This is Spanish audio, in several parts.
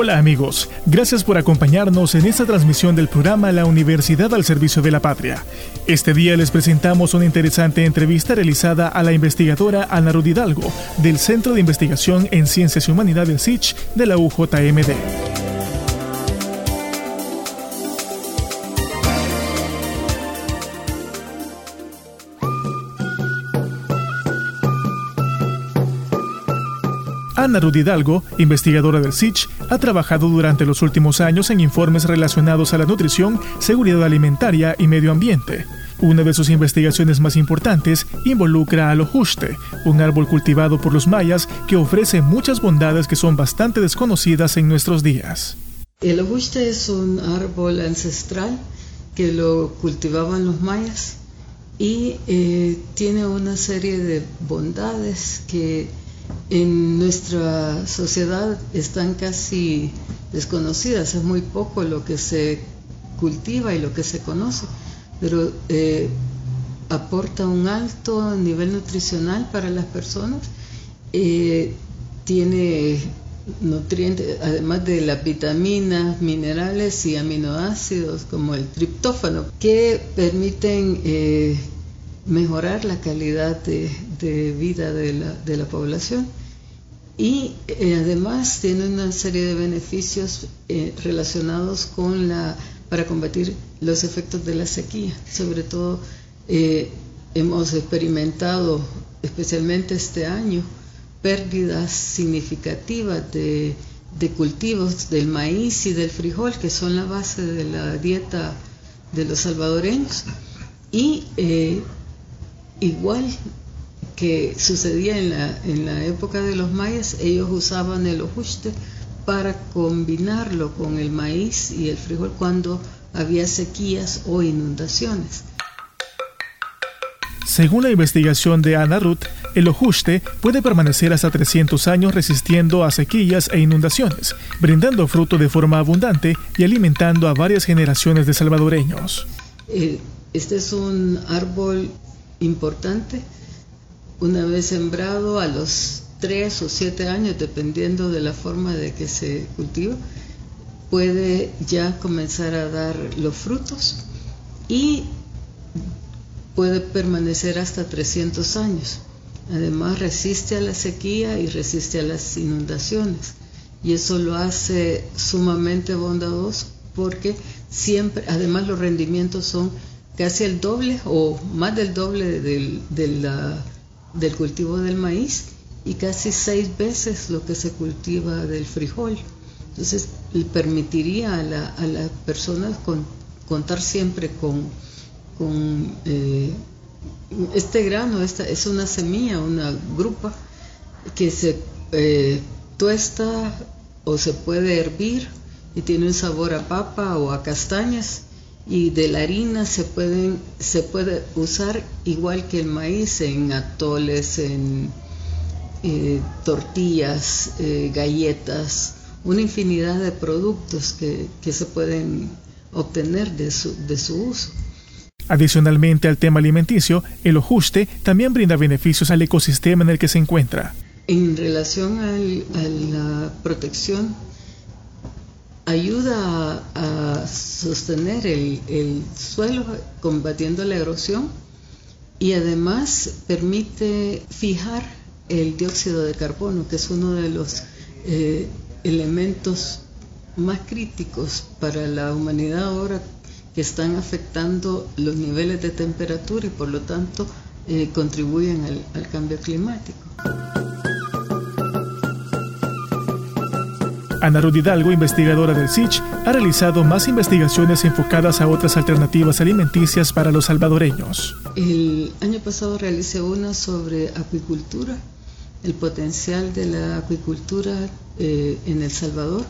Hola amigos, gracias por acompañarnos en esta transmisión del programa La Universidad al Servicio de la Patria. Este día les presentamos una interesante entrevista realizada a la investigadora Ana Rudidalgo del Centro de Investigación en Ciencias y Humanidades SICH de la UJMD. Ana Rudidalgo, investigadora del SICH, ha trabajado durante los últimos años en informes relacionados a la nutrición, seguridad alimentaria y medio ambiente. Una de sus investigaciones más importantes involucra al ojuste, un árbol cultivado por los mayas que ofrece muchas bondades que son bastante desconocidas en nuestros días. El ojuste es un árbol ancestral que lo cultivaban los mayas y eh, tiene una serie de bondades que en nuestra sociedad están casi desconocidas, es muy poco lo que se cultiva y lo que se conoce, pero eh, aporta un alto nivel nutricional para las personas, eh, tiene nutrientes, además de las vitaminas, minerales y aminoácidos como el triptófano, que permiten eh, mejorar la calidad de, vida de la, población y eh, además tiene una serie de beneficios eh, relacionados con la para combatir los efectos de la sequía. Sobre todo eh, hemos experimentado, especialmente este año, pérdidas significativas de, de cultivos del maíz y del frijol, que son la base de la dieta de los salvadoreños. Y igual que sucedía en la, en la época de los mayas, ellos usaban el ojuste para combinarlo con el maíz y el frijol cuando había sequías o inundaciones. Según la investigación de Ana Ruth, el ojuste puede permanecer hasta 300 años resistiendo a sequías e inundaciones, brindando fruto de forma abundante y alimentando a varias generaciones de salvadoreños. Eh, este es un árbol importante. Una vez sembrado a los tres o siete años, dependiendo de la forma de que se cultiva, puede ya comenzar a dar los frutos y puede permanecer hasta 300 años. Además resiste a la sequía y resiste a las inundaciones. Y eso lo hace sumamente bondadoso porque siempre, además los rendimientos son casi el doble o más del doble del, del, cultivo del maíz y casi seis veces lo que se cultiva del frijol. Entonces, le permitiría a, la, a las personas contar siempre con, con eh, este grano, esta es una semilla, una grupa que se eh, tuesta o se puede hervir y tiene un sabor a papa o a castañas y de la harina se pueden se puede usar igual que el maíz en atoles, en eh, tortillas, eh, galletas, una infinidad de productos que, que se pueden obtener de su, de su uso. Adicionalmente al tema alimenticio, el ojuste también brinda beneficios al ecosistema en el que se encuentra. En relación al, a la protección ayuda a, sostener el, suelo combatiendo la erosión y además permite fijar el dióxido de carbono, que es uno de los eh, elementos más críticos para la humanidad ahora que están afectando los niveles de temperatura y por lo tanto eh, contribuyen al cambio climático. Ana Rudy Hidalgo, investigadora del SICH, ha realizado más investigaciones enfocadas a otras alternativas alimenticias para los salvadoreños. El año pasado realicé una sobre acuicultura, el potencial de la acuicultura eh, en El Salvador,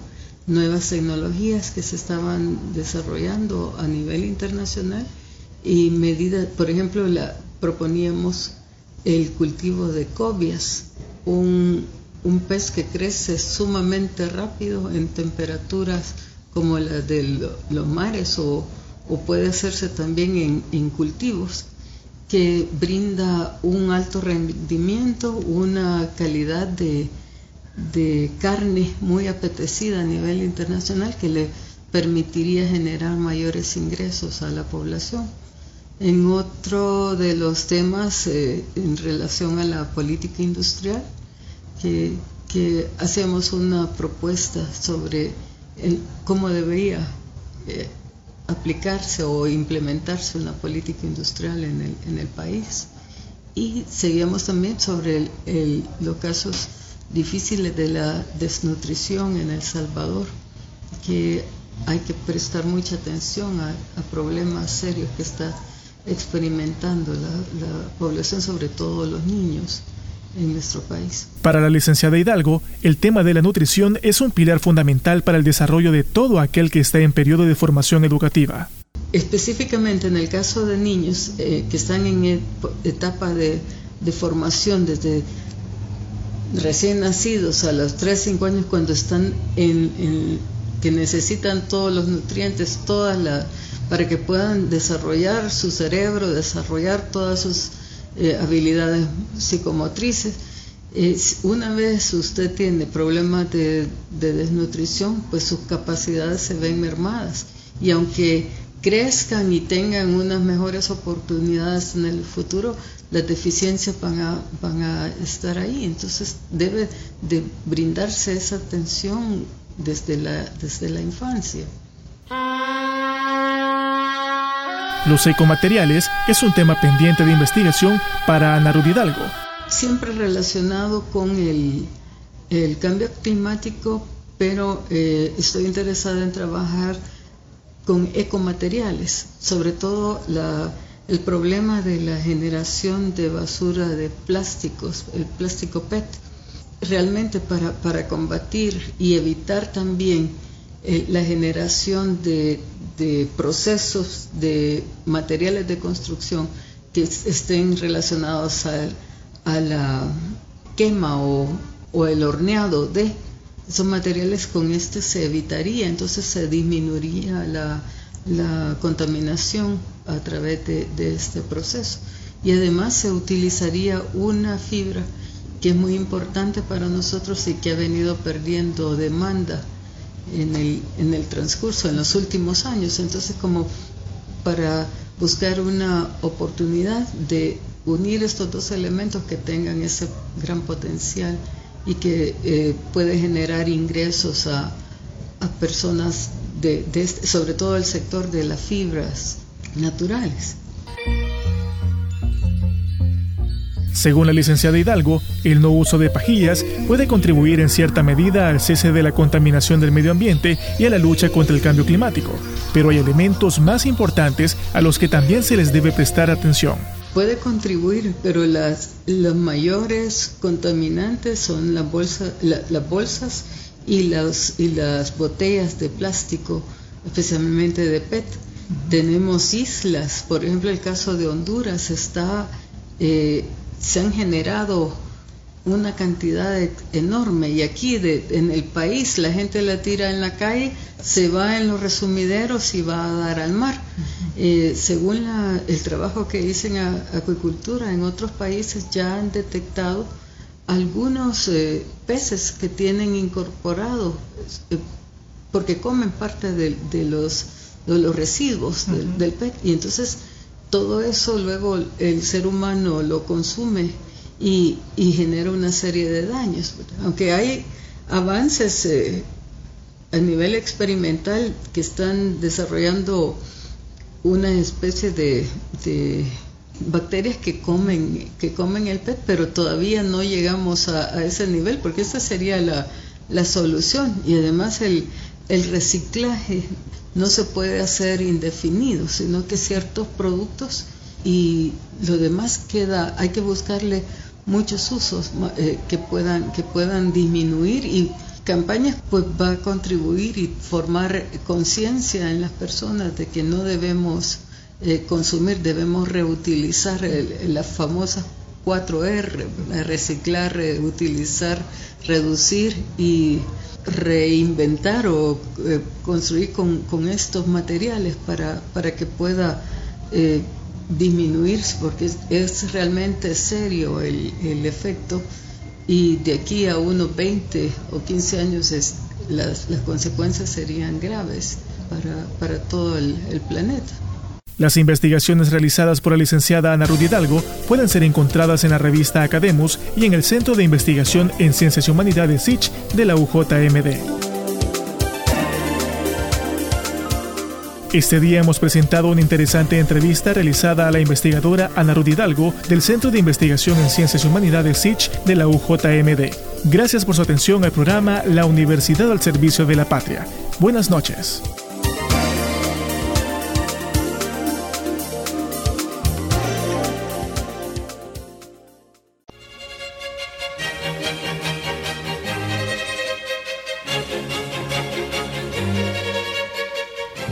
nuevas tecnologías que se estaban desarrollando a nivel internacional y medidas, por ejemplo, la, proponíamos el cultivo de cobias, un, un pez que crece sumamente rápido en temperaturas como las de los mares o, puede hacerse también en, cultivos que brinda un alto rendimiento, una calidad de, carne muy apetecida a nivel internacional que le permitiría generar mayores ingresos a la población. En otro de los temas eh, en relación a la política industrial, que, hacemos una propuesta sobre cómo debería eh, aplicarse o implementarse una política industrial en el, en el país. Y seguimos también sobre los casos difíciles de la desnutrición en El Salvador, que hay que prestar mucha atención a, problemas serios que está experimentando la población, sobre todo los niños en nuestro país. Para la licenciada Hidalgo, el tema de la nutrición es un pilar fundamental para el desarrollo de todo aquel que está en periodo de formación educativa. Específicamente en el caso de niños eh, que están en etapa de, de, formación desde recién nacidos a los 3, 5 años cuando están en, en que necesitan todos los nutrientes, todas las para que puedan desarrollar su cerebro, desarrollar todas sus eh, habilidades psicomotrices. una vez usted tiene problemas de, desnutrición, pues sus capacidades se ven mermadas. Y aunque crezcan y tengan unas mejores oportunidades en el futuro, las deficiencias van a, van a estar ahí. Entonces debe de brindarse esa atención desde la, desde la infancia. Los ecomateriales es un tema pendiente de investigación para Ana Rudy Hidalgo. Siempre relacionado con el, cambio climático, pero eh, estoy interesada en trabajar con ecomateriales, sobre todo el problema de la generación de basura de plásticos, el plástico PET. Realmente para, para combatir y evitar también eh, la generación de, procesos de materiales de construcción que estén relacionados a, la quema o, el horneado de esos materiales con este se evitaría, entonces se disminuiría la, contaminación a través de, este proceso. Y además se utilizaría una fibra que es muy importante para nosotros y que ha venido perdiendo demanda en el, en el transcurso, en los últimos años. Entonces, como para buscar una oportunidad de unir estos dos elementos que tengan ese gran potencial y que eh, puede generar ingresos a, a personas, de, de este, sobre todo el sector de las fibras naturales. Según la licenciada Hidalgo, el no uso de pajillas puede contribuir en cierta medida al cese de la contaminación del medio ambiente y a la lucha contra el cambio climático, pero hay elementos más importantes a los que también se les debe prestar atención. Puede contribuir, pero las, los mayores contaminantes son las bolsas y las, y las botellas de plástico, especialmente de PET. Tenemos islas, por ejemplo el caso de Honduras está eh, se han generado una cantidad enorme. Y aquí en el país la gente la tira en la calle, se va en los resumideros y va a dar al mar. Eh, según el trabajo que dicen en acuicultura, en otros países ya han detectado algunos eh, peces que tienen incorporado, eh, porque comen parte de, los, los residuos del, del PET y entonces todo eso luego el ser humano lo consume y, genera una serie de daños. Aunque hay avances eh, a nivel experimental que están desarrollando una especie de, bacterias que comen, que comen el PET, pero todavía no llegamos a, ese nivel, porque esa sería la, solución y además el reciclaje no se puede hacer indefinido, sino que ciertos productos y lo demás queda, hay que buscarle muchos usos eh, que, puedan, que puedan disminuir y campañas pues va a contribuir y formar conciencia en las personas de que no debemos eh, consumir, debemos reutilizar las famosas 4R, reciclar, reutilizar, reducir y reinventar o eh, construir con, con, estos materiales para, para que pueda eh, disminuir, porque es, realmente serio el, el, efecto y de aquí a unos 20 o 15 años las, las, consecuencias serían graves para, para todo el planeta. Las investigaciones realizadas por la licenciada Ana Rudy Hidalgo pueden ser encontradas en la revista Academus y en el Centro de Investigación en Ciencias y Humanidades SICH de la UJMD. Este día hemos presentado una interesante entrevista realizada a la investigadora Ana Rudy Hidalgo del Centro de Investigación en Ciencias y Humanidades SICH de la UJMD. Gracias por su atención al programa La Universidad al Servicio de la Patria. Buenas noches.